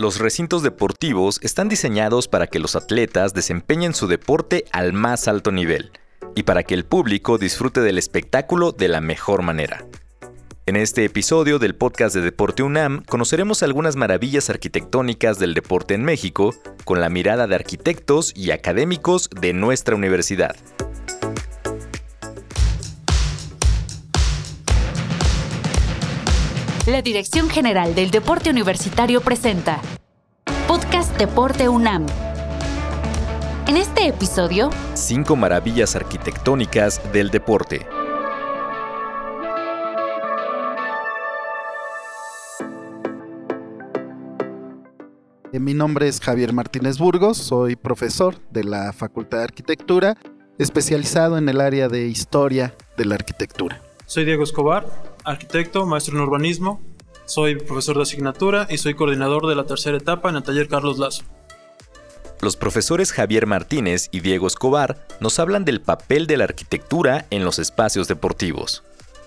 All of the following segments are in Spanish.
los recintos deportivos están diseñados para que los atletas desempeñen su deporte al más alto nivel y para que el público disfrute del espectáculo de la mejor manera. En este episodio del podcast de Deporte UNAM conoceremos algunas maravillas arquitectónicas del deporte en México con la mirada de arquitectos y académicos de nuestra universidad. La Dirección General del Deporte Universitario presenta Podcast Deporte UNAM. En este episodio, Cinco maravillas arquitectónicas del deporte. Eh, Mi nombre es Javier Martínez Burgos, soy profesor de la Facultad de Arquitectura, especializado en el área de historia de la arquitectura. Soy Diego Escobar, arquitecto, maestro en urbanismo, soy profesor de asignatura y soy coordinador de la tercera etapa en el taller Carlos Lazo. Los profesores Javier Martínez y Diego Escobar nos hablan del papel de la arquitectura en los espacios deportivos.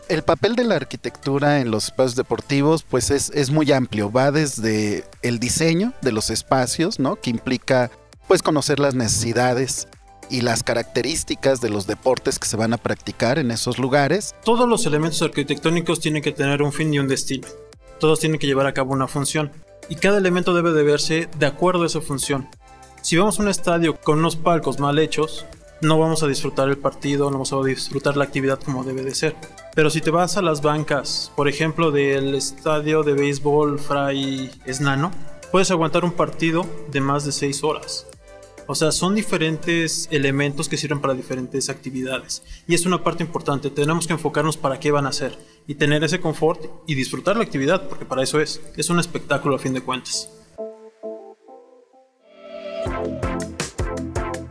El papel de la arquitectura en los espacios deportivos pues es, es muy amplio, va desde el diseño de los espacios, ¿no? que implica pues conocer las necesidades y las características de los deportes que se van a practicar en esos lugares. Todos los elementos arquitectónicos tienen que tener un fin y un destino. Todos tienen que llevar a cabo una función. Y cada elemento debe de verse de acuerdo a esa función. Si vamos a un estadio con unos palcos mal hechos, no vamos a disfrutar el partido, no vamos a disfrutar la actividad como debe de ser. Pero si te vas a las bancas, por ejemplo, del estadio de béisbol Fray Esnano, puedes aguantar un partido de más de 6 horas. O sea, son diferentes elementos que sirven para diferentes actividades. Y es una parte importante. Tenemos que enfocarnos para qué van a hacer. Y tener ese confort y disfrutar la actividad, porque para eso es. Es un espectáculo a fin de cuentas.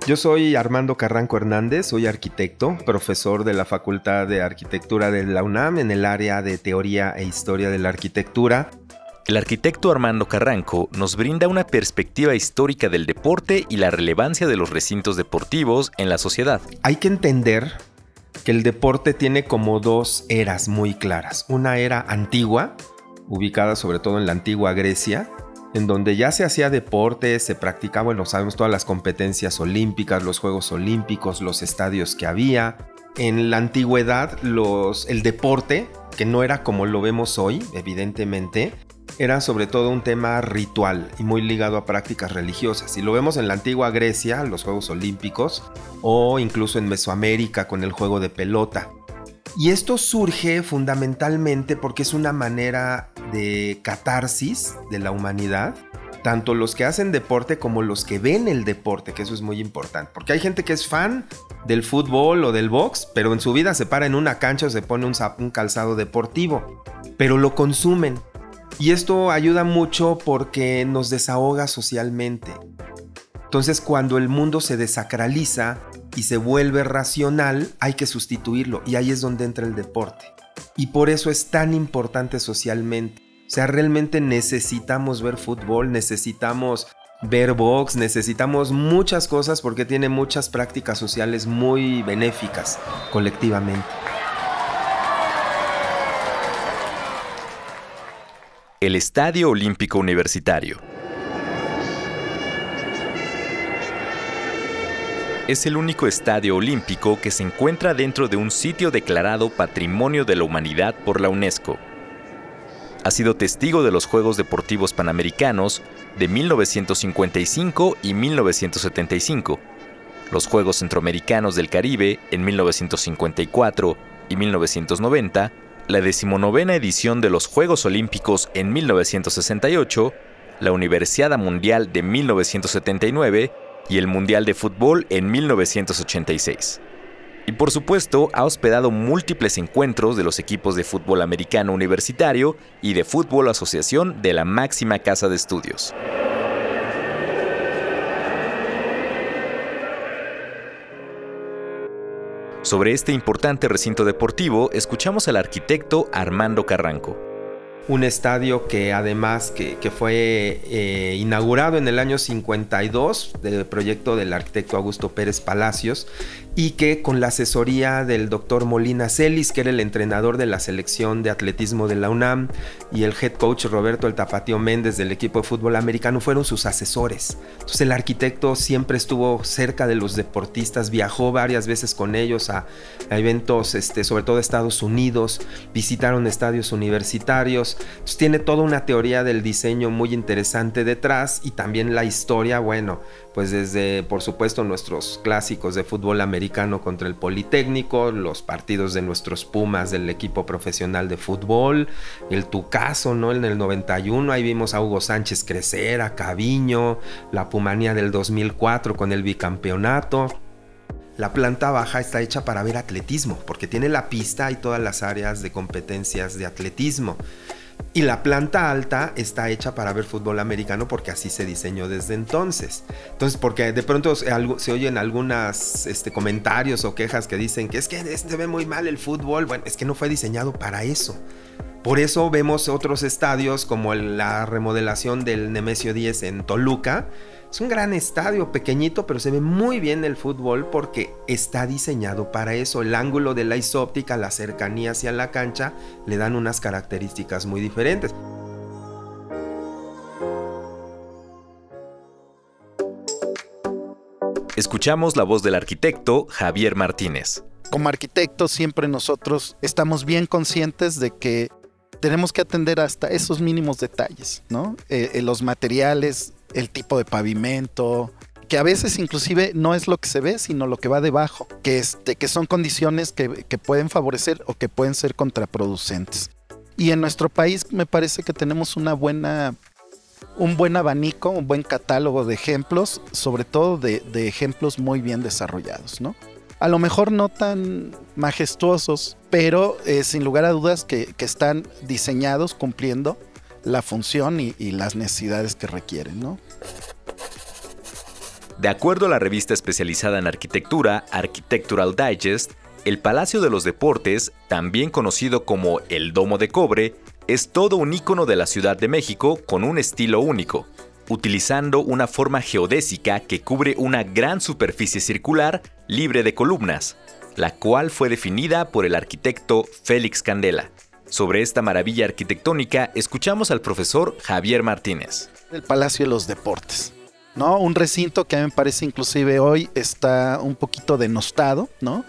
Yo soy Armando Carranco Hernández, soy arquitecto, profesor de la Facultad de Arquitectura de la UNAM en el área de Teoría e Historia de la Arquitectura. El arquitecto Armando Carranco nos brinda una perspectiva histórica del deporte y la relevancia de los recintos deportivos en la sociedad. Hay que entender que el deporte tiene como dos eras muy claras. Una era antigua, ubicada sobre todo en la antigua Grecia, en donde ya se hacía deporte, se practicaba, bueno, sabemos todas las competencias olímpicas, los Juegos Olímpicos, los estadios que había. En la antigüedad, el deporte, que no era como lo vemos hoy, evidentemente, era sobre todo un tema ritual y muy ligado a prácticas religiosas. Y lo vemos en la antigua Grecia, los Juegos Olímpicos, o incluso en Mesoamérica con el juego de pelota. Y esto surge fundamentalmente porque es una manera de catarsis de la humanidad, tanto los que hacen deporte como los que ven el deporte, que eso es muy importante, porque hay gente que es fan del fútbol o del box, pero en su vida se para en una cancha o se pone un, un calzado deportivo, pero lo consumen. Y esto ayuda mucho porque nos desahoga socialmente. Entonces cuando el mundo se desacraliza y se vuelve racional, hay que sustituirlo y ahí es donde entra el deporte. Y por eso es tan importante socialmente. O sea, realmente necesitamos ver fútbol, necesitamos ver box, necesitamos muchas cosas porque tiene muchas prácticas sociales muy benéficas colectivamente. El Estadio Olímpico Universitario. Es el único estadio olímpico que se encuentra dentro de un sitio declarado Patrimonio de la Humanidad por la UNESCO. Ha sido testigo de los Juegos Deportivos Panamericanos de 1955 y 1975, los Juegos Centroamericanos del Caribe en 1954 y 1990, la decimonovena edición de los Juegos Olímpicos en 1968, la Universiada Mundial de 1979 y el Mundial de Fútbol en 1986. Y por supuesto, ha hospedado múltiples encuentros de los equipos de fútbol americano universitario y de fútbol asociación de la máxima casa de estudios. Sobre este importante recinto deportivo, escuchamos al arquitecto Armando Carranco. un estadio que además que, fue eh, inaugurado en el año 52 del proyecto del arquitecto Augusto Pérez Palacios y que con la asesoría del doctor Molina Celis, que era el entrenador de la selección de atletismo de la UNAM, y el head coach Roberto El Tapatío Méndez del equipo de fútbol americano, fueron sus asesores. Entonces el arquitecto siempre estuvo cerca de los deportistas, viajó varias veces con ellos a, eventos, este, sobre todo Estados Unidos, visitaron estadios universitarios. Entonces tiene toda una teoría del diseño muy interesante detrás y también la historia, bueno, pues desde por supuesto nuestros clásicos de fútbol americano contra el Politécnico, los partidos de nuestros Pumas del equipo profesional de fútbol, el Tucaso, ¿no? En el 91 ahí vimos a Hugo Sánchez crecer, a Caviño, la Pumanía del 2004 con el bicampeonato. La planta baja está hecha para ver atletismo, porque tiene la pista y todas las áreas de competencias de atletismo. Y la planta alta está hecha para ver fútbol americano porque así se diseñó desde entonces. Entonces, porque de pronto se, oyen algunos este, comentarios o quejas que dicen que es que se ve muy mal el fútbol. Bueno, es que no fue diseñado para eso. Por eso vemos otros estadios como la remodelación del Nemesio 10 en Toluca, es un gran estadio, pequeñito, pero se ve muy bien el fútbol porque está diseñado para eso. El ángulo de la isóptica, la cercanía hacia la cancha, le dan unas características muy diferentes. Escuchamos la voz del arquitecto Javier Martínez. Como arquitectos siempre nosotros estamos bien conscientes de que tenemos que atender hasta esos mínimos detalles, ¿no? Eh, eh, los materiales, el tipo de pavimento, que a veces inclusive no es lo que se ve, sino lo que va debajo, que, este, que son condiciones que, pueden favorecer o que pueden ser contraproducentes. Y en nuestro país me parece que tenemos una buena, un buen abanico, un buen catálogo de ejemplos, sobre todo de, ejemplos muy bien desarrollados, ¿no? A lo mejor no tan majestuosos, pero eh, sin lugar a dudas que, que están diseñados cumpliendo la función y, las necesidades que requieren, ¿no? De acuerdo a la revista especializada en arquitectura Architectural Digest, el Palacio de los Deportes, también conocido como el Domo de Cobre, es todo un ícono de la Ciudad de México con un estilo único, utilizando una forma geodésica que cubre una gran superficie circular libre de columnas, la cual fue definida por el arquitecto Félix Candela. Sobre esta maravilla arquitectónica, escuchamos al profesor Javier Martínez. El Palacio de los Deportes. ¿no? Un recinto que a mí me parece inclusive hoy está un poquito denostado, ¿no?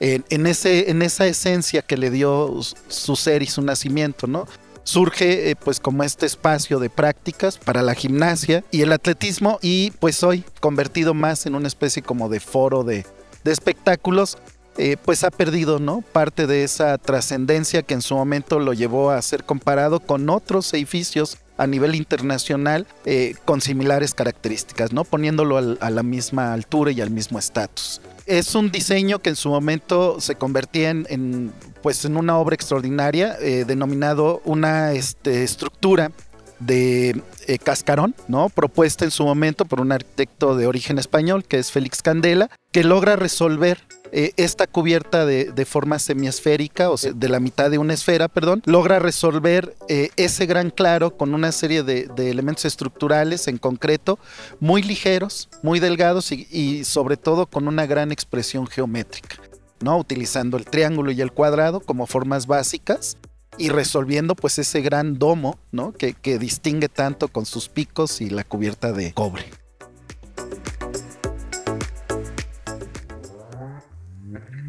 En, ese, en esa esencia que le dio su ser y su nacimiento, ¿no? Surge eh, pues como este espacio de prácticas para la gimnasia y el atletismo y pues hoy convertido más en una especie como de foro de, de espectáculos eh, pues ha perdido ¿no? parte de esa trascendencia que en su momento lo llevó a ser comparado con otros edificios a nivel internacional eh, con similares características, ¿no? poniéndolo a la misma altura y al mismo estatus. Es un diseño que en su momento se convertía en, pues en una obra extraordinaria, eh, denominado una este, estructura de cascarón, ¿no? Propuesta en su momento por un arquitecto de origen español, que es Félix Candela, que logra resolver eh, esta cubierta de, forma semiesférica, o sea, de la mitad de una esfera, perdón, logra resolver eh, ese gran claro con una serie de, elementos estructurales en concreto, muy ligeros, muy delgados y, sobre todo con una gran expresión geométrica, ¿no? Utilizando el triángulo y el cuadrado como formas básicas y resolviendo pues ese gran domo, ¿no? Que, que distingue tanto con sus picos y la cubierta de cobre.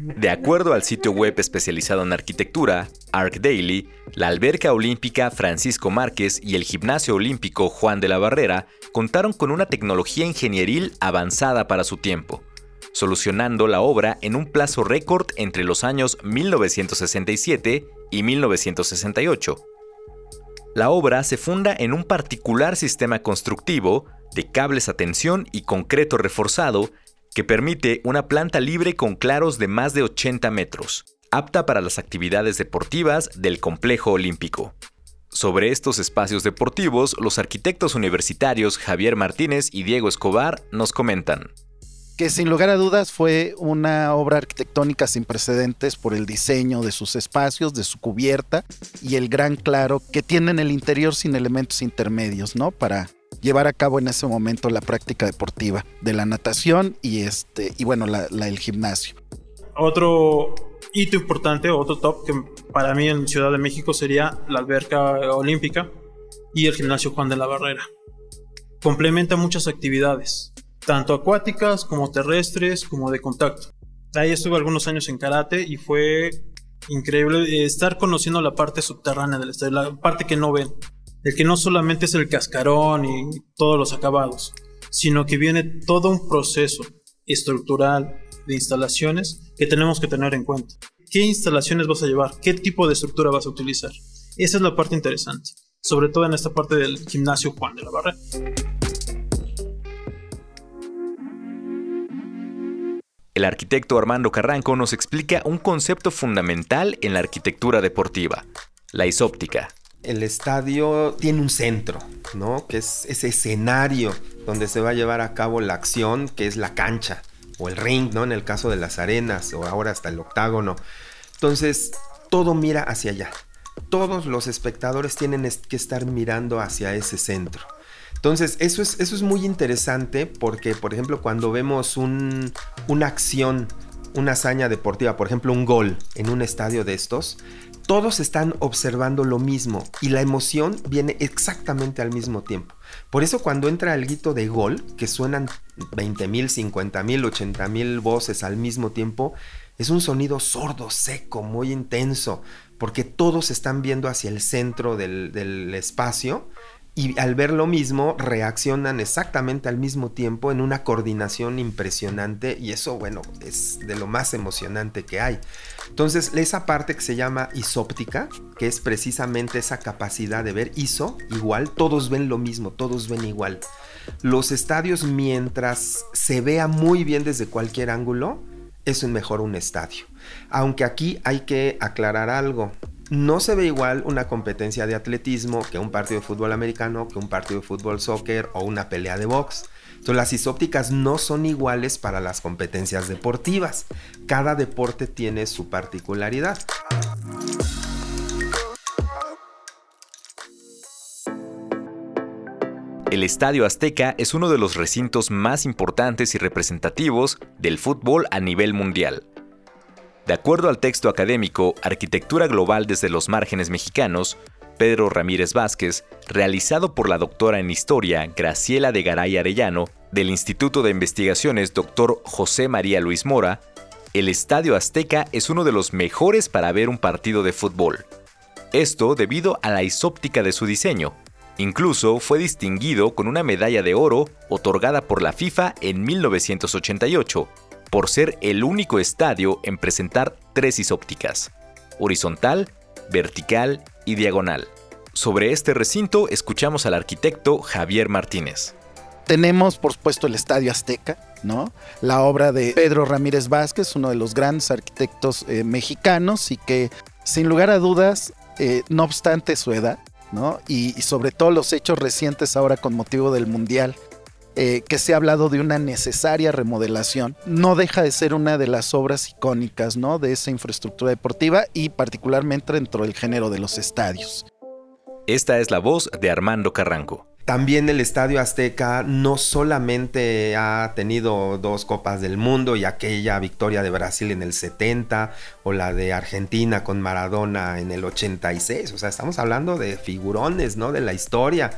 De acuerdo al sitio web especializado en arquitectura, ArcDaily, la alberca olímpica Francisco Márquez y el gimnasio olímpico Juan de la Barrera contaron con una tecnología ingenieril avanzada para su tiempo, solucionando la obra en un plazo récord entre los años 1967 y 1968. La obra se funda en un particular sistema constructivo de cables a tensión y concreto reforzado que permite una planta libre con claros de más de 80 metros, apta para las actividades deportivas del complejo olímpico. Sobre estos espacios deportivos, los arquitectos universitarios Javier Martínez y Diego Escobar nos comentan. que sin lugar a dudas fue una obra arquitectónica sin precedentes por el diseño de sus espacios, de su cubierta y el gran claro que tiene en el interior sin elementos intermedios, ¿no? Para llevar a cabo en ese momento la práctica deportiva de la natación y este y bueno, la, el gimnasio. Otro hito importante, otro top que para mí en Ciudad de México sería la alberca olímpica y el gimnasio Juan de la Barrera. Complementa muchas actividades tanto acuáticas como terrestres como de contacto. Ahí estuve algunos años en karate y fue increíble estar conociendo la parte subterránea del estadio, la parte que no ven. El que no solamente es el cascarón y todos los acabados, sino que viene todo un proceso estructural de instalaciones que tenemos que tener en cuenta. ¿Qué instalaciones vas a llevar? ¿Qué tipo de estructura vas a utilizar? Esa es la parte interesante, sobre todo en esta parte del gimnasio Juan de la Barrera. El arquitecto Armando Carranco nos explica un concepto fundamental en la arquitectura deportiva, la isóptica. El estadio tiene un centro, ¿no? Que es ese escenario donde se va a llevar a cabo la acción, que es la cancha o el ring, ¿no? En el caso de las arenas o ahora hasta el octágono. Entonces, todo mira hacia allá. Todos los espectadores tienen que estar mirando hacia ese centro. Entonces, eso es, eso es muy interesante porque, por ejemplo, cuando vemos una acción, una hazaña deportiva, por ejemplo, un gol en un estadio de estos, todos están observando lo mismo y la emoción viene exactamente al mismo tiempo. Por eso cuando entra el grito de gol, que suenan 20 mil, 50 mil, 80 mil voces al mismo tiempo, es un sonido sordo, seco, muy intenso, porque todos están viendo hacia el centro del, del espacio y al ver lo mismo reaccionan exactamente al mismo tiempo en una coordinación impresionante y eso bueno es de lo más emocionante que hay. Entonces esa parte que se llama isóptica, que es precisamente esa capacidad de ver iso igual, todos ven lo mismo, todos ven igual. Los estadios mientras se vea muy bien desde cualquier ángulo, es mejor un estadio. Aunque aquí hay que aclarar algo no se ve igual una competencia de atletismo que un partido de fútbol americano, que un partido de fútbol soccer o una pelea de box. Las isópticas no son iguales para las competencias deportivas. Cada deporte tiene su particularidad. El Estadio Azteca es uno de los recintos más importantes y representativos del fútbol a nivel mundial. De acuerdo al texto académico Arquitectura Global desde los márgenes mexicanos, Pedro Ramírez Vázquez, realizado por la doctora en Historia Graciela de Garay Arellano, del Instituto de Investigaciones Dr. José María Luis Mora, el Estadio Azteca es uno de los mejores para ver un partido de fútbol. Esto debido a la isóptica de su diseño. Incluso fue distinguido con una medalla de oro otorgada por la FIFA en 1988 por ser el único estadio en presentar tres isópticas, horizontal, vertical y diagonal. Sobre este recinto escuchamos al arquitecto Javier Martínez. Tenemos, por supuesto, el Estadio Azteca, ¿no? La obra de Pedro Ramírez Vázquez, uno de los grandes arquitectos eh, mexicanos y que, sin lugar a dudas, eh, no obstante su edad, ¿no? y, sobre todo los hechos recientes ahora con motivo del Mundial, eh, que se ha hablado de una necesaria remodelación, no deja de ser una de las obras icónicas ¿no? de esa infraestructura deportiva y particularmente dentro del género de los estadios. Esta es la voz de Armando Carranco. También el Estadio Azteca no solamente ha tenido dos Copas del Mundo y aquella victoria de Brasil en el 70 o la de Argentina con Maradona en el 86, o sea, estamos hablando de figurones, ¿no? De la historia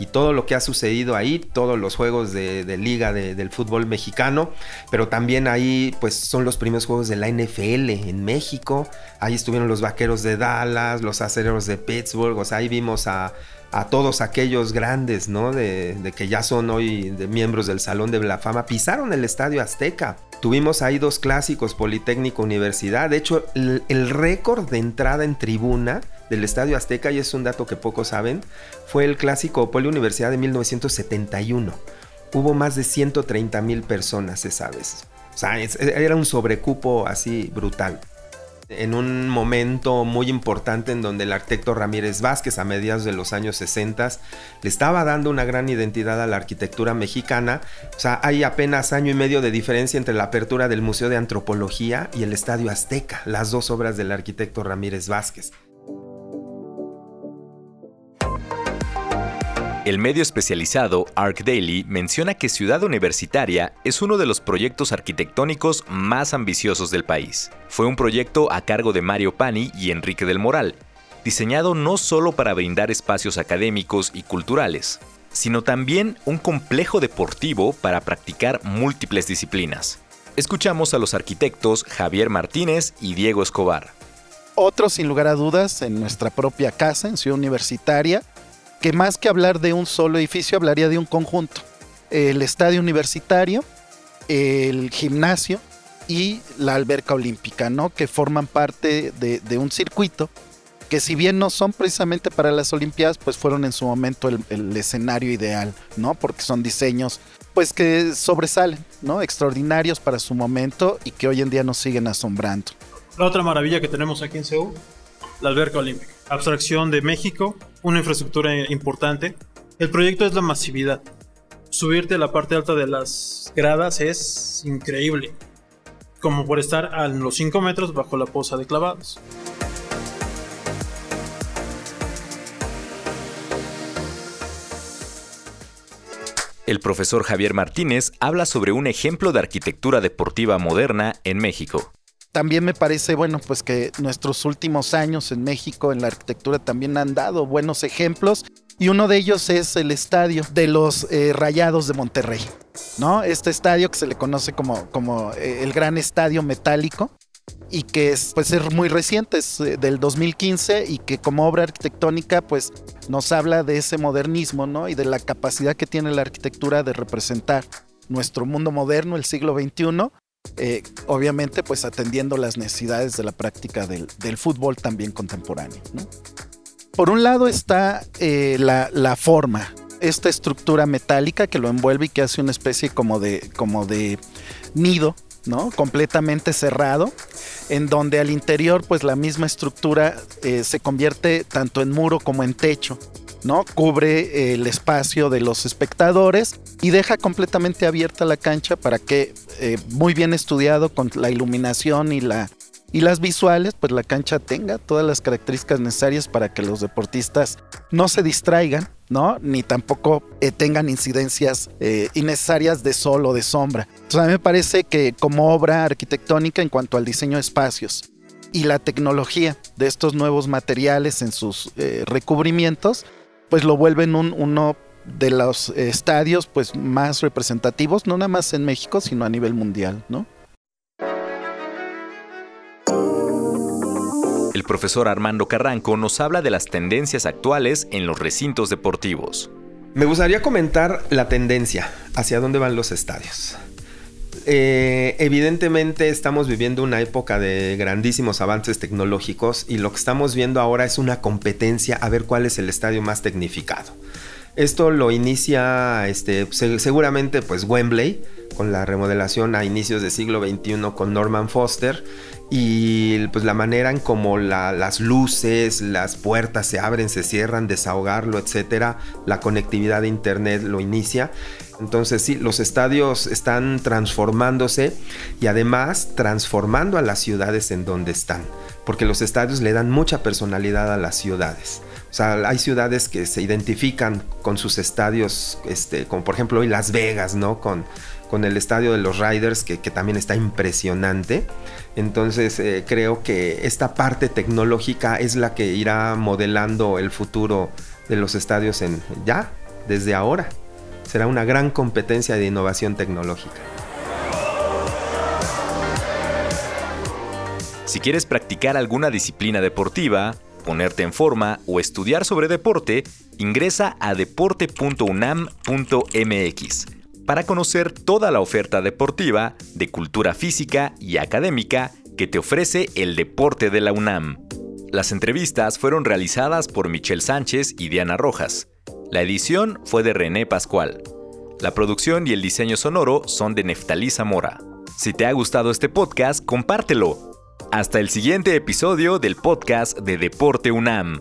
y todo lo que ha sucedido ahí, todos los juegos de, liga del fútbol mexicano, pero también ahí pues son los primeros juegos de la NFL en México, ahí estuvieron los Vaqueros de Dallas, los Acereros de Pittsburgh, o sea, ahí vimos a, todos aquellos grandes, ¿no? De, que ya son hoy de miembros del Salón de la Fama, pisaron el Estadio Azteca. Tuvimos ahí dos clásicos, Politécnico Universidad. De hecho, el récord de entrada en tribuna del Estadio Azteca, y es un dato que pocos saben, fue el clásico Poli Universidad de 1971. Hubo más de 130 mil personas esa vez. O sea, era un sobrecupo así brutal. en un momento muy importante en donde el arquitecto Ramírez Vázquez a mediados de los años 60 le estaba dando una gran identidad a la arquitectura mexicana. O sea, hay apenas año y medio de diferencia entre la apertura del Museo de Antropología y el Estadio Azteca, las dos obras del arquitecto Ramírez Vázquez. El medio especializado Arc Daily menciona que Ciudad Universitaria es uno de los proyectos arquitectónicos más ambiciosos del país. Fue un proyecto a cargo de Mario Pani y Enrique del Moral, diseñado no solo para brindar espacios académicos y culturales, sino también un complejo deportivo para practicar múltiples disciplinas. Escuchamos a los arquitectos Javier Martínez y Diego Escobar. Otro, sin lugar a dudas, en nuestra propia casa, en Ciudad Universitaria, que más que hablar de un solo edificio, hablaría de un conjunto. El estadio universitario, el gimnasio y la alberca olímpica, ¿no? Que forman parte de, un circuito que si bien no son precisamente para las Olimpiadas, pues fueron en su momento el, escenario ideal, ¿no? Porque son diseños pues que sobresalen, ¿no? Extraordinarios para su momento y que hoy en día nos siguen asombrando. La otra maravilla que tenemos aquí en Seúl, la alberca olímpica. Abstracción de México, una infraestructura importante. El proyecto es la masividad. Subirte a la parte alta de las gradas es increíble, como por estar a los 5 metros bajo la poza de clavados. El profesor Javier Martínez habla sobre un ejemplo de arquitectura deportiva moderna en México. También me parece, bueno, pues que nuestros últimos años en México en la arquitectura también han dado buenos ejemplos y uno de ellos es el estadio de los eh, Rayados de Monterrey, ¿no? Este estadio que se le conoce como, como eh, el gran estadio metálico y que es, pues es muy reciente, es eh, del 2015 y que como obra arquitectónica pues nos habla de ese modernismo, ¿no? Y de la capacidad que tiene la arquitectura de representar nuestro mundo moderno, el siglo XXI, eh, obviamente pues atendiendo las necesidades de la práctica del, fútbol también contemporáneo. Por un lado está eh, la, forma, esta estructura metálica que lo envuelve y que hace una especie como de, como de nido, ¿no? completamente cerrado, en donde al interior pues la misma estructura eh, se convierte tanto en muro como en techo. ¿No? Cubre el espacio de los espectadores y deja completamente abierta la cancha para que, eh, muy bien estudiado con la iluminación y la y las visuales, pues la cancha tenga todas las características necesarias para que los deportistas no se distraigan, ¿no? Ni tampoco eh, tengan incidencias eh, innecesarias de sol o de sombra. Entonces a mí me parece que como obra arquitectónica en cuanto al diseño de espacios y la tecnología de estos nuevos materiales en sus recubrimientos, pues lo vuelven uno de los estadios pues más representativos, no nada más en México, sino a nivel mundial, ¿no? El profesor Armando Carranco nos habla de las tendencias actuales en los recintos deportivos. Me gustaría comentar la tendencia hacia dónde van los estadios. Eh, evidentemente estamos viviendo una época de grandísimos avances tecnológicos y lo que estamos viendo ahora es una competencia a ver cuál es el estadio más tecnificado. Esto lo inicia este, seguramente pues Wembley con la remodelación a inicios del siglo XXI con Norman Foster y pues la manera en como las luces, las puertas se abren, se cierran, desahogarlo, etcétera, la conectividad de internet lo inicia. Entonces sí, los estadios están transformándose y además transformando a las ciudades en donde están, porque los estadios le dan mucha personalidad a las ciudades. O sea, hay ciudades que se identifican con sus estadios, este, como por ejemplo hoy Las Vegas, ¿no? Con, con el estadio de los Riders, que, también está impresionante. Entonces eh, creo que esta parte tecnológica es la que irá modelando el futuro de los estadios en ya, desde ahora. Será una gran competencia de innovación tecnológica. Si quieres practicar alguna disciplina deportiva, ponerte en forma o estudiar sobre deporte, ingresa a deporte.unam.mx para conocer toda la oferta deportiva de cultura física y académica que te ofrece el deporte de la UNAM. Las entrevistas fueron realizadas por Michelle Sánchez y Diana Rojas. La edición fue de René Pascual. La producción y el diseño sonoro son de Neftalí Zamora. Si te ha gustado este podcast, compártelo Hasta el siguiente episodio del podcast de Deporte UNAM.